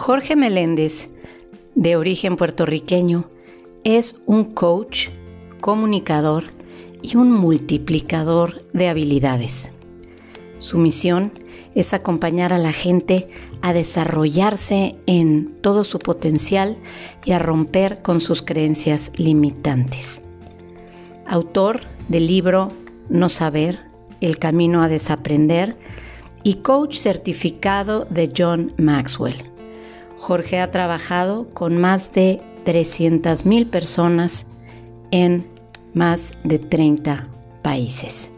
Jorge Meléndez, de origen puertorriqueño, es un coach, comunicador y un multiplicador de habilidades. Su misión es acompañar a la gente a desarrollarse en todo su potencial y a romper con sus creencias limitantes. Autor del libro No Saber, El Camino a Desaprender y coach certificado de John Maxwell. Jorge ha trabajado con más de 300.000 personas en más de 30 países.